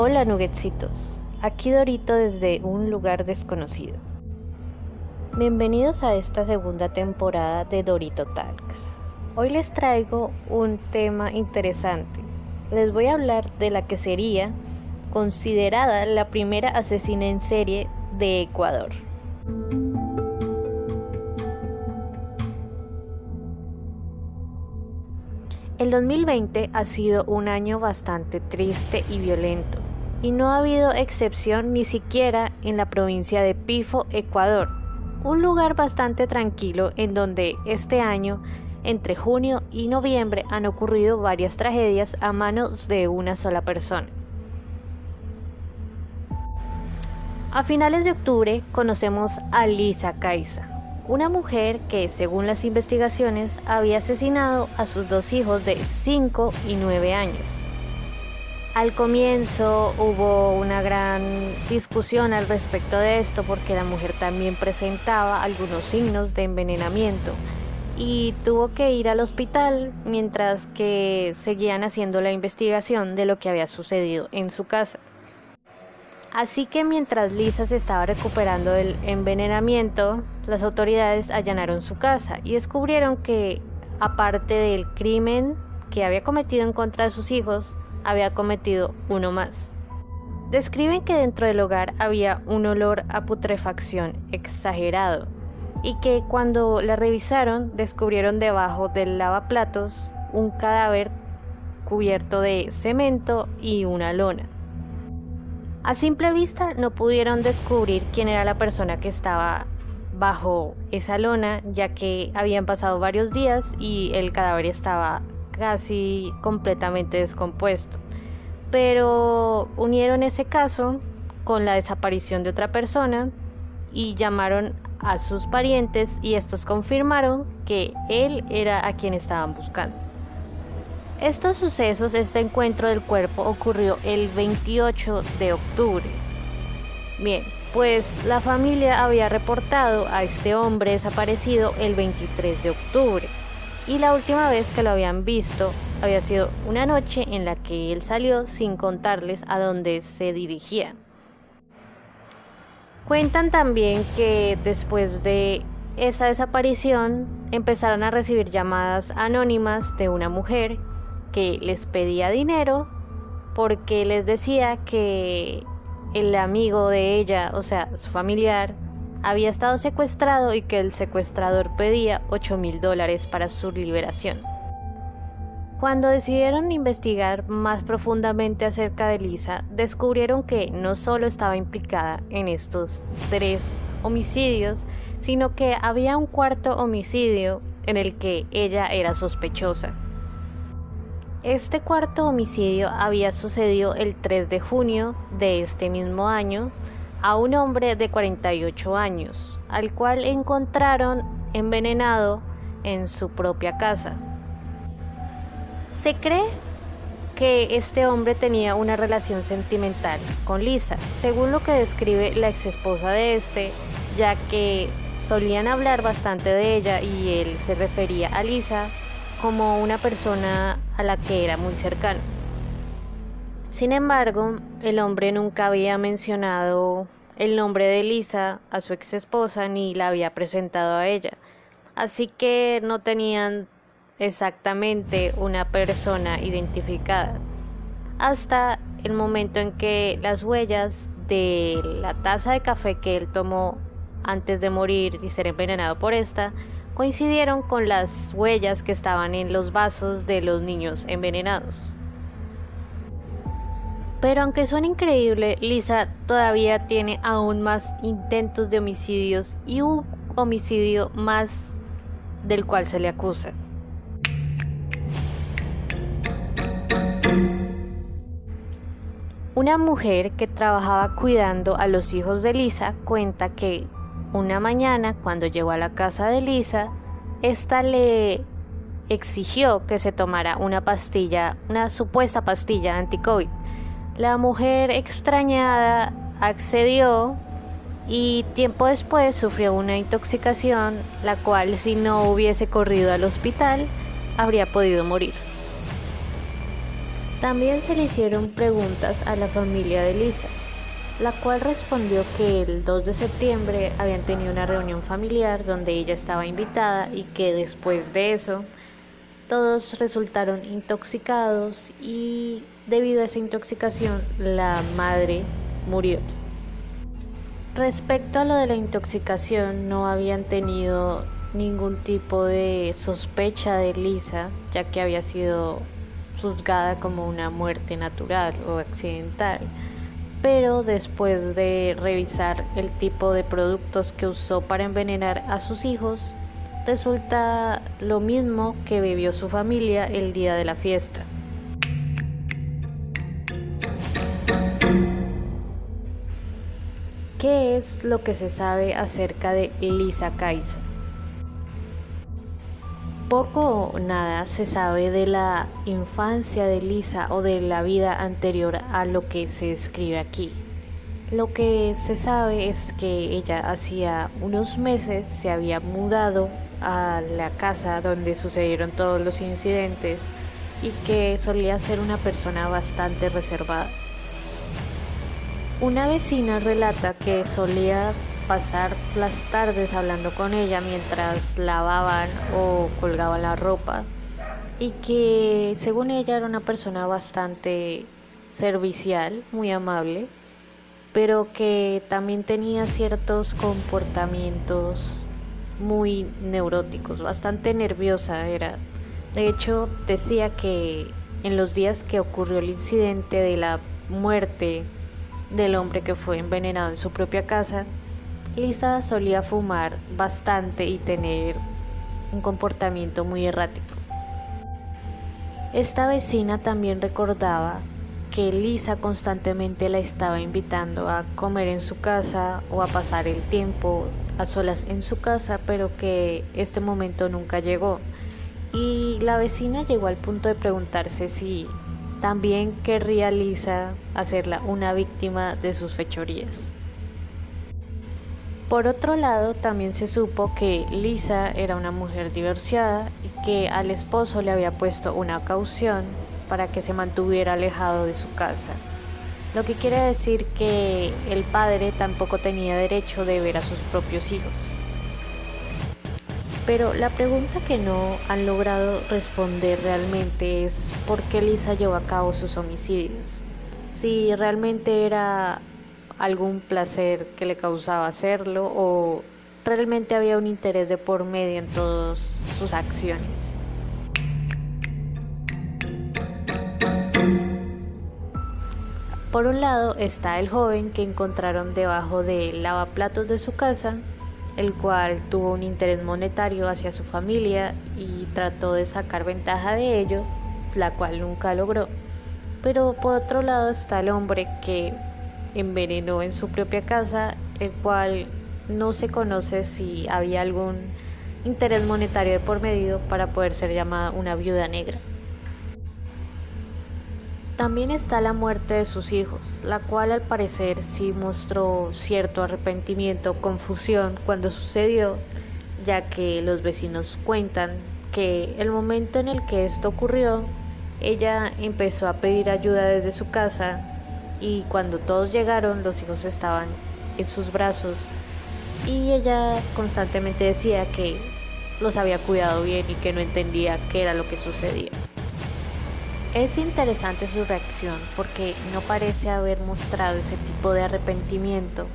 Hola nuggetsitos, aquí Dorito desde un lugar desconocido. Bienvenidos a esta segunda temporada de Dorito Talks. Hoy les traigo un tema interesante. Les voy a hablar de la que sería considerada la primera asesina en serie de Ecuador. El 2020 ha sido un año bastante triste y violento, y no ha habido excepción ni siquiera en la provincia de Pifo, Ecuador, un lugar bastante tranquilo en donde este año, entre junio y noviembre, han ocurrido varias tragedias a manos de una sola persona. A finales de octubre conocemos a Lisa Caiza, una mujer que, según las investigaciones, había asesinado a sus dos hijos de 5 y 9 años. Al comienzo hubo una gran discusión al respecto de esto porque la mujer también presentaba algunos signos de envenenamiento y tuvo que ir al hospital mientras que seguían haciendo la investigación de lo que había sucedido en su casa. Así que mientras Lisa se estaba recuperando del envenenamiento, las autoridades allanaron su casa y descubrieron que, aparte del crimen que había cometido en contra de sus hijos, había cometido uno más. Describen que dentro del hogar había un olor a putrefacción exagerado y que cuando la revisaron descubrieron debajo del lavaplatos un cadáver cubierto de cemento y una lona. A simple vista no pudieron descubrir quién era la persona que estaba bajo esa lona, ya que habían pasado varios días y el cadáver estaba casi completamente descompuesto. Pero unieron ese caso con la desaparición de otra persona y llamaron a sus parientes y estos confirmaron que él era a quien estaban buscando. Estos sucesos, este encuentro del cuerpo ocurrió el 28 de octubre. Bien, pues la familia había reportado a este hombre desaparecido el 23 de octubre y la última vez que lo habían visto había sido una noche en la que él salió sin contarles a dónde se dirigía. Cuentan también que después de esa desaparición empezaron a recibir llamadas anónimas de una mujer que les pedía dinero porque les decía que el amigo de ella, o sea, su familiar, había estado secuestrado y que el secuestrador pedía 8 mil dólares para su liberación. Cuando decidieron investigar más profundamente acerca de Lisa, descubrieron que no solo estaba implicada en estos tres homicidios, sino que había un cuarto homicidio en el que ella era sospechosa. Este cuarto homicidio había sucedido el 3 de junio de este mismo año a un hombre de 48 años, al cual encontraron envenenado en su propia casa. Se cree que este hombre tenía una relación sentimental con Lisa, según lo que describe la ex esposa de este, ya que solían hablar bastante de ella y él se refería a Lisa como una persona a la que era muy cercano. Sin embargo, el hombre nunca había mencionado el nombre de Lisa a su ex esposa ni la había presentado a ella, así que no tenían exactamente una persona identificada. Hasta el momento en que las huellas de la taza de café que él tomó antes de morir y ser envenenado por esta coincidieron con las huellas que estaban en los vasos de los niños envenenados. Pero aunque suena increíble, Lisa todavía tiene aún más intentos de homicidios y un homicidio más del cual se le acusa. Una mujer que trabajaba cuidando a los hijos de Lisa cuenta que una mañana, cuando llegó a la casa de Lisa, esta le exigió que se tomara una pastilla, una supuesta pastilla anti-COVID. La mujer extrañada accedió y tiempo después sufrió una intoxicación, la cual si no hubiese corrido al hospital habría podido morir. También se le hicieron preguntas a la familia de Lisa, la cual respondió que el 2 de septiembre habían tenido una reunión familiar donde ella estaba invitada y que después de eso todos resultaron intoxicados y debido a esa intoxicación la madre murió. Respecto a lo de la intoxicación, no habían tenido ningún tipo de sospecha de Lisa, ya que había sido juzgada como una muerte natural o accidental. Pero después de revisar el tipo de productos que usó para envenenar a sus hijos, resulta lo mismo que bebió su familia el día de la fiesta. ¿Qué es lo que se sabe acerca de Lisa Kaiser? Poco o nada se sabe de la infancia de Lisa o de la vida anterior a lo que se escribe aquí. Lo que se sabe es que ella hacía unos meses se había mudado a la casa donde sucedieron todos los incidentes y que solía ser una persona bastante reservada. Una vecina relata que solía pasar las tardes hablando con ella mientras lavaban o colgaban la ropa y que según ella era una persona bastante servicial, muy amable, pero que también tenía ciertos comportamientos muy neuróticos, bastante nerviosa era. De hecho, decía que en los días que ocurrió el incidente de la muerte del hombre que fue envenenado en su propia casa, Lisa solía fumar bastante y tener un comportamiento muy errático. Esta vecina también recordaba que Lisa constantemente la estaba invitando a comer en su casa o a pasar el tiempo a solas en su casa, pero que este momento nunca llegó. Y la vecina llegó al punto de preguntarse si también querría Lisa hacerla una víctima de sus fechorías. Por otro lado, también se supo que Lisa era una mujer divorciada y que al esposo le había puesto una caución para que se mantuviera alejado de su casa. Lo que quiere decir que el padre tampoco tenía derecho de ver a sus propios hijos. Pero la pregunta que no han logrado responder realmente es por qué Lisa llevó a cabo sus homicidios. Si realmente era algún placer que le causaba hacerlo o realmente había un interés de por medio en todas sus acciones. Por un lado está el joven que encontraron debajo del lavaplatos de su casa el cual tuvo un interés monetario hacia su familia y trató de sacar ventaja de ello, la cual nunca logró. Pero por otro lado está el hombre que envenenó en su propia casa, el cual no se conoce si había algún interés monetario de por medio para poder ser llamada una viuda negra. También está la muerte de sus hijos, la cual al parecer sí mostró cierto arrepentimiento, confusión cuando sucedió, ya que los vecinos cuentan que el momento en el que esto ocurrió, ella empezó a pedir ayuda desde su casa y cuando todos llegaron los hijos estaban en sus brazos y ella constantemente decía que los había cuidado bien y que no entendía qué era lo que sucedía. Es interesante su reacción porque no parece haber mostrado ese tipo de arrepentimiento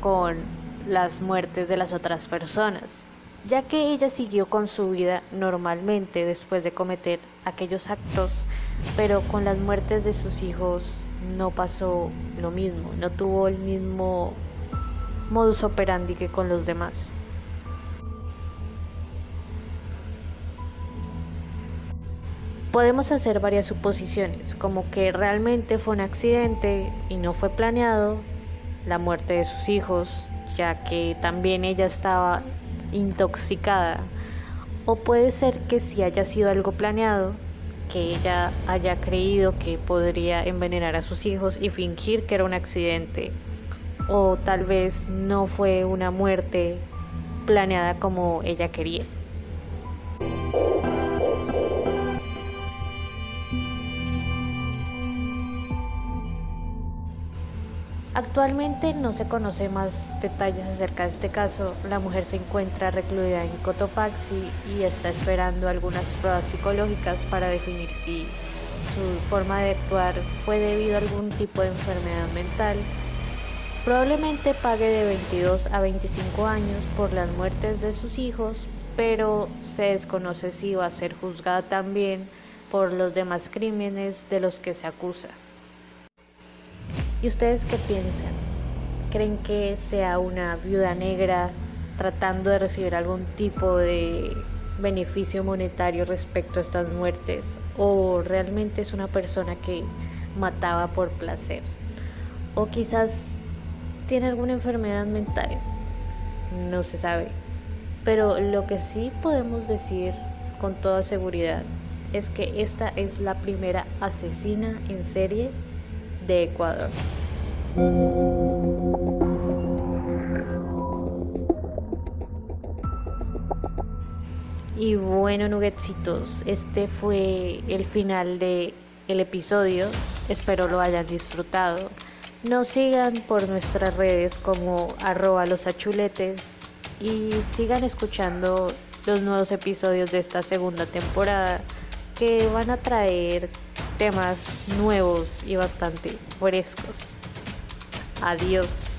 con las muertes de las otras personas, ya que ella siguió con su vida normalmente después de cometer aquellos actos, pero con las muertes de sus hijos no pasó lo mismo, no tuvo el mismo modus operandi que con los demás. Podemos hacer varias suposiciones, como que realmente fue un accidente y no fue planeado, la muerte de sus hijos, ya que también ella estaba intoxicada, o puede ser que si haya sido algo planeado, que ella haya creído que podría envenenar a sus hijos y fingir que era un accidente, o tal vez no fue una muerte planeada como ella quería. Actualmente no se conoce más detalles acerca de este caso. La mujer se encuentra recluida en Cotopaxi y está esperando algunas pruebas psicológicas para definir si su forma de actuar fue debido a algún tipo de enfermedad mental. Probablemente pague de 22 a 25 años por las muertes de sus hijos, pero se desconoce si va a ser juzgada también por los demás crímenes de los que se acusa. ¿Y ustedes qué piensan? ¿Creen que sea una viuda negra tratando de recibir algún tipo de beneficio monetario respecto a estas muertes? ¿O realmente es una persona que mataba por placer? ¿O quizás tiene alguna enfermedad mental? No se sabe. Pero lo que sí podemos decir con toda seguridad es que esta es la primera asesina en serie de Ecuador. Y bueno, nuggetsitos, este fue el final de el episodio. Espero lo hayan disfrutado. Nos sigan por nuestras redes como arroba los achuletes y sigan escuchando los nuevos episodios de esta segunda temporada que van a traer temas nuevos y bastante frescos. Adiós.